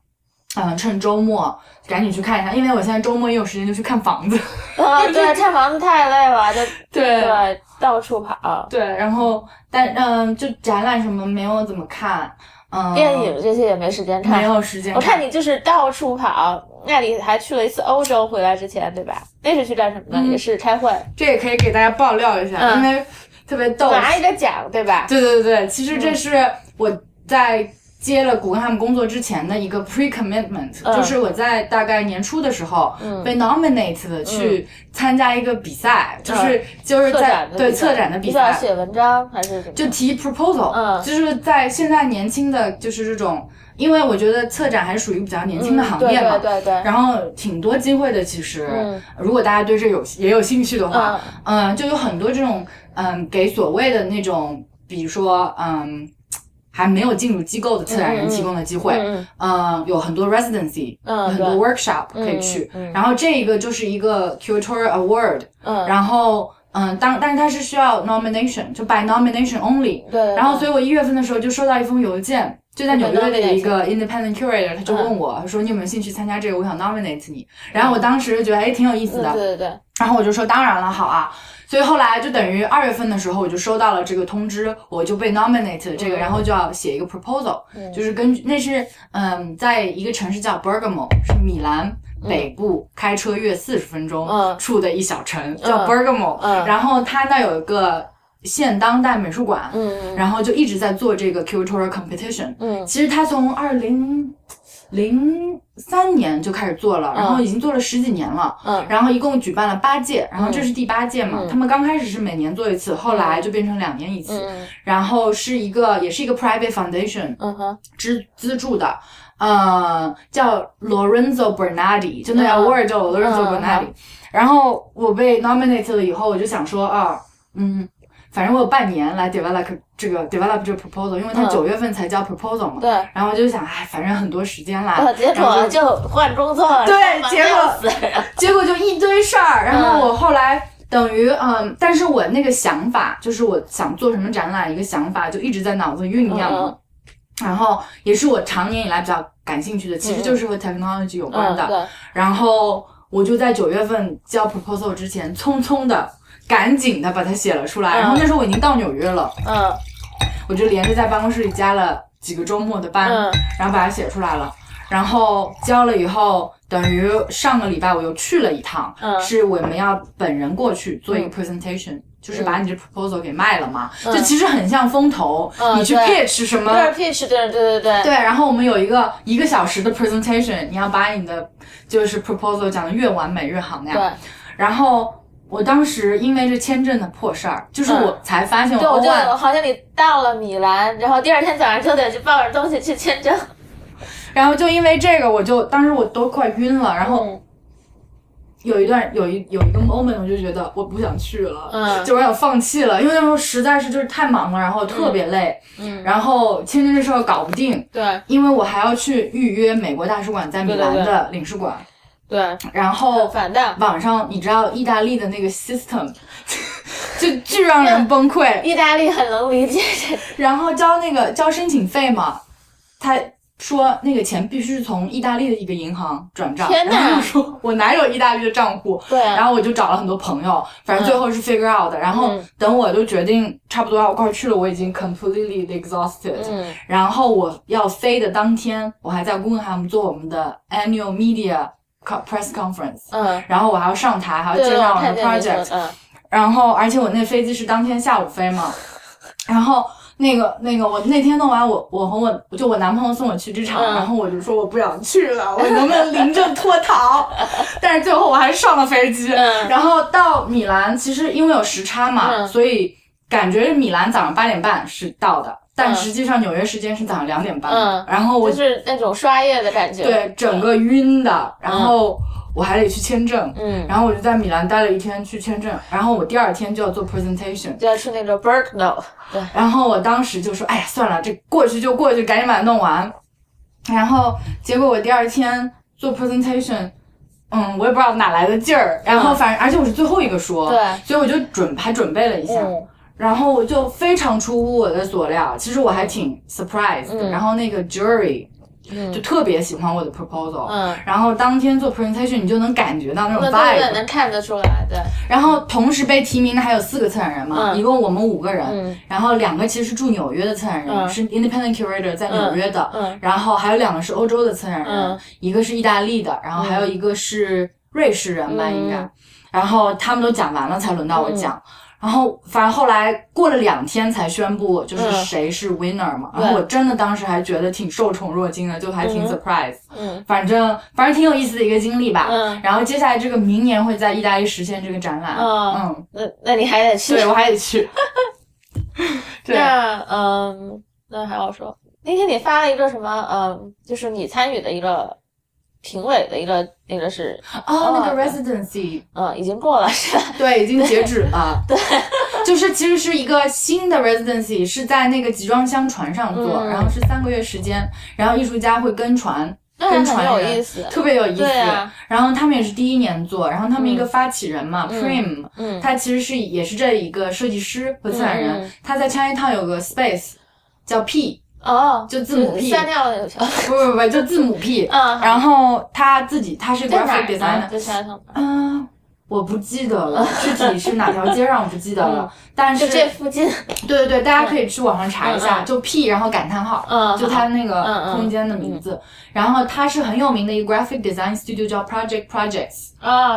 嗯，趁周末赶紧去看一下，因为我现在周末也有时间就去看房子。啊，对，看房子太累了，就 对对到处跑。对，然后但嗯，就展览什么没有怎么看，嗯，电影这些也没时间看，没有时间我看你就是到处跑，那里还去了一次欧洲，回来之前对吧？那是去干什么的？嗯也是开会，这也可以给大家爆料一下，嗯因为特别逗。拿一个奖对吧？对对对，其实这嗯是我在接了古根汉姆工作之前的一个 pre commitment，、嗯。就是我在大概年初的时候、嗯。被 nominate 的去参加一个比赛，就是就是在对策展的比赛，你是要写文章还是？就提 proposal，、嗯。就是在现在年轻的就是这种，因为我觉得策展还是属于比较年轻的行业嘛。对对对，然后挺多机会的，其实，嗯。如果大家对这有也有兴趣的话，嗯、就有很多这种，嗯，给所谓的那种，比如说，嗯，还没有进入机构的策展人提供的机会，嗯嗯，有很多 residency，、嗯很多 workshop 可以去，然后这一个就是一个 curatorial award，、嗯，然后，嗯，当但是它是需要 nomination，就 by nomination only，对，然后所以我一月份的时候就收到一封邮件。就在纽约的一个 independent curator，他就问我，他说你有没有兴趣参加这个？我想 nominate 你。然后我当时就觉得，哎，挺有意思的。嗯对对对，然后我就说当然了，好啊。所以后来就等于二月份的时候，我就收到了这个通知，我就被 nominate 这个，嗯。然后就要写一个 proposal，、嗯。就是根据那是嗯，在一个城市叫 Bergamo，是米兰北部，开车约四十分钟嗯。处的一小城，叫嗯 Bergamo、嗯。然后它那有一个现当代美术馆，嗯然后就一直在做这个 curatorial competition。嗯。其实他从二零零三年就开始做了，然后已经做了十几年了。嗯，然后一共举办了八届，然后这是第八届嘛。嗯他们刚开始是每年做一次，后来就变成两年一次。嗯然后是一个也是一个 private foundation 嗯哼，资资助的，呃，叫 Lorenzo Bernardi，就那个嗯 award 叫 Lorenzo 嗯 Bernardi。然后我被 nominated 了以后，我就想说啊，嗯，反正我有半年来 develop 这个 develop 这个 proposal，因为他嗯九月份才交 proposal 嘛。对。然后我就想，哎，反正很多时间啦。然后果就换工作了，对结果 结果就一堆事儿，然后我后来等于嗯，但是我那个想法就是我想做什么展览，一个想法就一直在脑子酝酿。嗯然后也是我常年以来比较感兴趣的，其实就是和 technology 有关的。然后我就在九月份交 proposal 之前，匆匆的、赶紧的把它写了出来。嗯然后那时候我已经到纽约了，嗯我就连着在办公室里加了几个周末的班，嗯然后把它写出来了。然后交了以后，等于上个礼拜我又去了一趟，嗯是我们要本人过去做一个 presentation，、就是把你这 proposal 给卖了嘛，嗯就其实很像风投，嗯你去 pitch 什么。对 pitch，对对对对对，然后我们有一个一个小时的 presentation，你要把你的就是 proposal 讲的越完美越好那样。对然后我当时因为这签证的破事儿，就是我才发现对，我就好像你到了米兰，然后第二天早上就得去抱着东西去签证，然后就因为这个，我就当时我都快晕了，然后嗯有一段有一有一个 moment，我就觉得我不想去了，嗯。就我想放弃了，因为那时候实在是就是太忙了，然后特别累，嗯，然后签证这事儿搞不定，对。因为我还要去预约美国大使馆在米兰的领事馆，对，然后反的。网上你知道意大利的那个 system 就巨让人崩溃，意大利很能理解，然后交那个交申请费嘛，他说那个钱必须是从意大利的一个银行转账，天哪！然后我说我哪有意大利的账户？对啊，然后我就找了很多朋友，反正最后是 figure out 的。然后嗯。等我就决定差不多要快去了，我已经 completely exhausted。嗯。然后我要飞的当天，我还在 Guggenheim 做我们的 annual media press conference，嗯，然后我还要上台，还要介绍我们的 project 然后而且我那飞机是当天下午飞嘛，然后那个那个我那天弄完我我和我就我男朋友送我去机场，嗯。然后我就说我不想去了，我能不能临阵脱逃？但是最后我还是上了飞机，嗯。然后到米兰，其实因为有时差嘛，嗯。所以感觉米兰早上八点半是到的，但嗯。实际上纽约时间是早上两点半，嗯然后我就是那种刷夜的感觉。对整个晕的，然后我还得去签证。嗯，然后我就在米兰待了一天去签证，然后我第二天就要做 presentation，就要去那个 Berkno。对，然后我当时就说，哎呀，算了，这过去就过去，赶紧把它弄完。然后结果我第二天做 presentation，嗯，我也不知道哪来的劲儿，然后反正而且我是最后一个说，对，所以我就准还准备了一下，嗯然后我就非常出乎我的所料，其实我还挺。嗯然后那个 jury 嗯。就特别喜欢我的 proposal，、嗯，然后当天做 presentation 你就能感觉到那种 vibe，能看得出来，对，然后同时被提名的还有四个策展人嘛，嗯。一共我们五个人，嗯。然后两个其实是住纽约的策展人，嗯。是 independent curator 在纽约的，嗯。然后还有两个是欧洲的策展人，嗯。一个是意大利的，然后还有一个是瑞士人吧，嗯。应该，然后他们都讲完了才轮到我讲。然后，反正后来过了两天才宣布，就是嗯谁是 winner 嘛。对然后我真的当时还觉得挺受宠若惊的，就还挺嗯 surprise。嗯反正反正挺有意思的一个经历吧。嗯然后接下来这个明年会在意大利实现这个展览。嗯嗯，那那你还得去。对我还得去。对，那嗯，那还要说，那天你发了一个什么？嗯，就是你参与的一个评委的一个那个是，哦，那个 residency，嗯，已经过了是吧？对，已经截止了。对，就是其实是一个新的 residency，是在那个集装箱船上做，嗯然后是三个月时间，然后艺术家会跟船。跟船有意思。特别有意思，然后他们也是第一年做，然后他们一个发起人嘛、嗯 p r i m 嗯他其实是也是这一个设计师和策展人，他在 Chinatown 有个 space 叫 P，哦，就字母 P 删掉了那个小，不不不，就字母 P，嗯，然后他自己他是 graphic？designer，在山上。嗯，我不记得了，具体是哪条街上我不记得了，但是这附近，对对对，大家可以去网上查一下，就 P 然后感叹号，嗯就他那嗯个嗯空间的名字。然后他是很有名的一个 graphic design studio，叫 Project Projects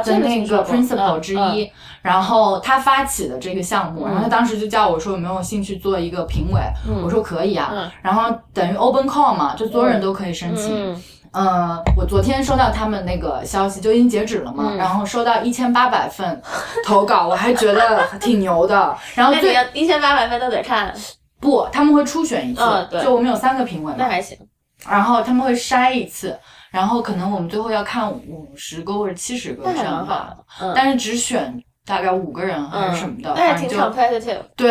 的那个 principal 之嗯一。然后他发起的这个项目，嗯然后他当时就叫我说有没有兴趣做一个评委，嗯我说可以啊。嗯然后等于 open call 嘛，就所有人都可以申请。嗯嗯，我昨天收到他们那个消息，就已经截止了嘛，然后收到一千八百份投稿，我还觉得挺牛的。然后最一千八百份都得看，不，他们会初选一次，就我们有三个评委，那还行。然后他们会筛一次，然后可能我们最后要看五十个或者七十个这样吧，但是只选。大概五个人还是什么的，那挺 competitive。对，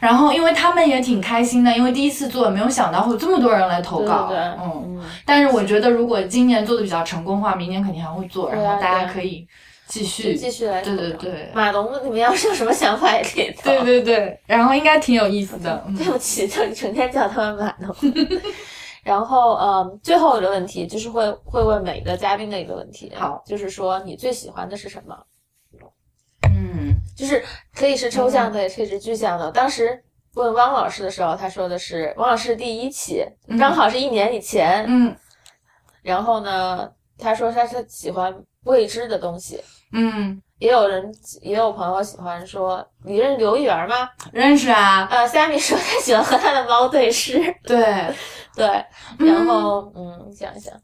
然后因为他们也挺开心的，因为第一次做，没有想到会有这么多人来投稿。对嗯，但是我觉得如果今年做的比较成功的话，明年肯定还会做，然后大家可以继续继续来。对对对，马龙，你们要是有什么想法也可以投。对对对，然后应该挺有意思的。对不起，就成天叫他们马龙。然后，嗯，最后一个问题就是会会问每个嘉宾的一个问题，好，就是说你最喜欢的是什么？嗯，就是可以是抽象的，也可以是具象的。当时问汪老师的时候，他说的是汪老师第一期，刚好是一年以前。嗯，然后呢，他说他是喜欢未知的东西。嗯，也有人也有朋友喜欢说，你认识刘一元吗？认识啊。呃，Sammy 说他喜欢和他的猫对视。对 对，然后嗯，想一想，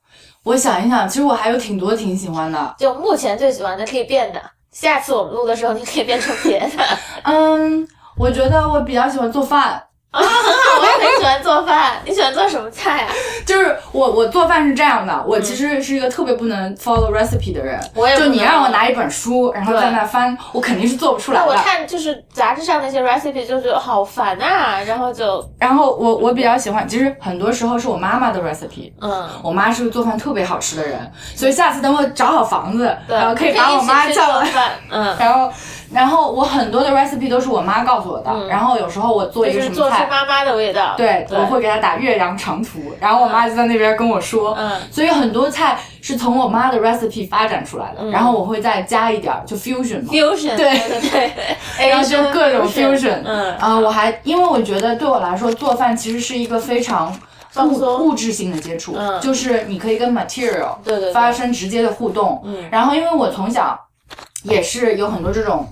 我想一想，其实我还有挺多挺喜欢的，就目前最喜欢的可以变的。下次我们录的时候，你可以变成别的。嗯，我觉得我比较喜欢做饭。啊，很好，我也很喜欢做饭。你喜欢做什么菜啊？就是我，我做饭是这样的，我其实是一个特别不能 follow recipe 的人。我也就你让我拿一本书，然后在那翻，我肯定是做不出来的。我看就是杂志上那些 recipe 就觉得好烦啊，然后就，然后我我比较喜欢，其实很多时候是我妈妈的 recipe。嗯，我妈是个做饭特别好吃的人，所以下次等我找好房子，然后可以把我妈叫来。嗯，然后。然后我很多的 recipe 都是我妈告诉我的，然后有时候我做一个什么菜，妈妈的味道，对，我会给她打岳阳长途，然后我妈就在那边跟我说，嗯，所以很多菜是从我妈的 recipe 发展出来的，然后我会再加一点就 fusion，fusion，对。对对，然后就各种 fusion，嗯，啊，我还因为我觉得对我来说做饭其实是一个非常物物质性的接触，嗯，就是你可以跟 material 对对。发生直接的互动，嗯，然后因为我从小也是有很多这种。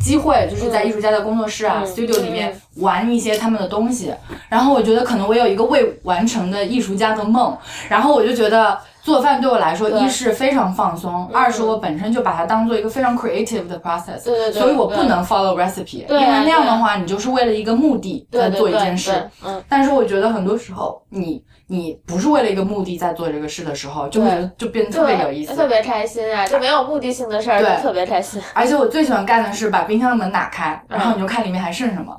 机会就是在艺术家的工作室啊，studio 里面玩一些他们的东西，然后我觉得可能我有一个未完成的艺术家的梦，然后我就觉得做饭对我来说，一是非常放松，二是我本身就把它当做一个非常 creative 的 process，对对对，所以我不能 follow recipe，因为那样的话你就是为了一个目的在做一件事，嗯，但是我觉得很多时候你。你不是为了一个目的在做这个事的时候，就会就变得特别有意思，特别开心啊！就没有目的性的事儿，特别开心。而且我最喜欢干的是把冰箱的门打开，然后你就看里面还剩什么，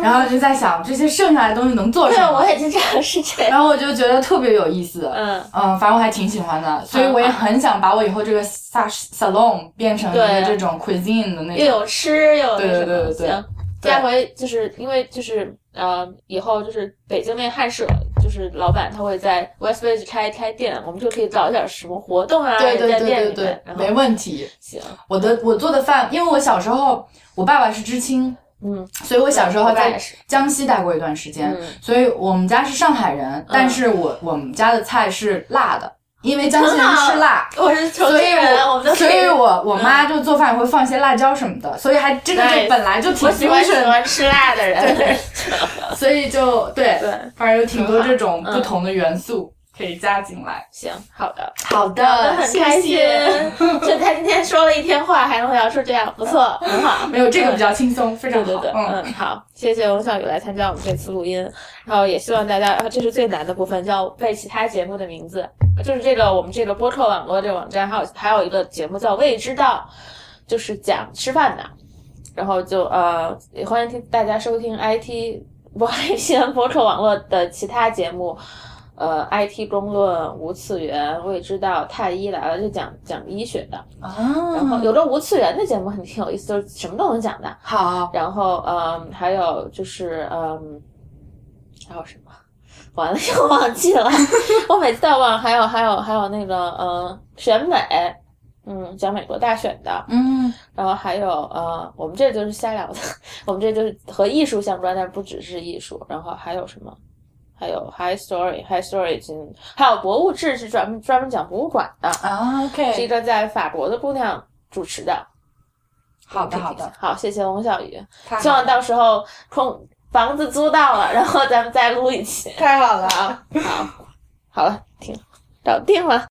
然后就在想这些剩下来的东西能做什么。对，我也经常是这样。然后我就觉得特别有意思，嗯嗯，反正我还挺喜欢的，所以我也很想把我以后这个 salon 变成一个这种 cuisine 的那种，又有吃又有对对对对对。下回就是因为就是呃，以后就是北京那汉舍。就是老板他会在 West Village 开开店，我们就可以搞点什么活动啊，对对对对，没问题。行，我的我做的饭，因为我小时候我爸爸是知青，嗯，所以我小时候在江西待过一段时间，所以我们家是上海人，但是我我们家的菜是辣的。因为江西人吃辣，我是重庆人，我们所以我 我妈就做饭也会放一些辣椒什么的，所以还真的就本来就挺喜欢喜欢吃辣的人，对所以就对对，反正有挺多这种不同的元素。可以加进来，行，好的，好的，很开心。就他今天说了一天话，还能聊出这样，不错，很好。没有这个比较轻松，非常好。对对对，嗯，好，谢谢翁小雨来参加我们这次录音，然后也希望大家，这是最难的部分，叫背其他节目的名字，就是这个我们这个播客网络这个网站，还有还有一个节目叫未知道，就是讲吃饭的，然后就呃，也欢迎听大家收听 IT 不西安播客网络的其他节目。呃，IT 公论、无次元、未知道、太医来了，就讲讲医学的啊。然后有个无次元的节目很挺有意思，就是什么都能讲的。好。然后嗯，还有就是嗯，还有什么？完了 又忘记了，我每次都忘。还有还有还有那个嗯，选美，嗯，讲美国大选的。嗯。然后还有呃，我们这就是瞎聊的，我们这就是和艺术相关，但不只是艺术。然后还有什么？还有 High Story，High Story 已经还有博物志是专门专门讲博物馆的啊，OK，是一个在法国的姑娘主持的。好的好的，好，谢谢龙小鱼，希望到时候空房子租到了，然后咱们再录一期。太好了，好，好了，停。搞定了。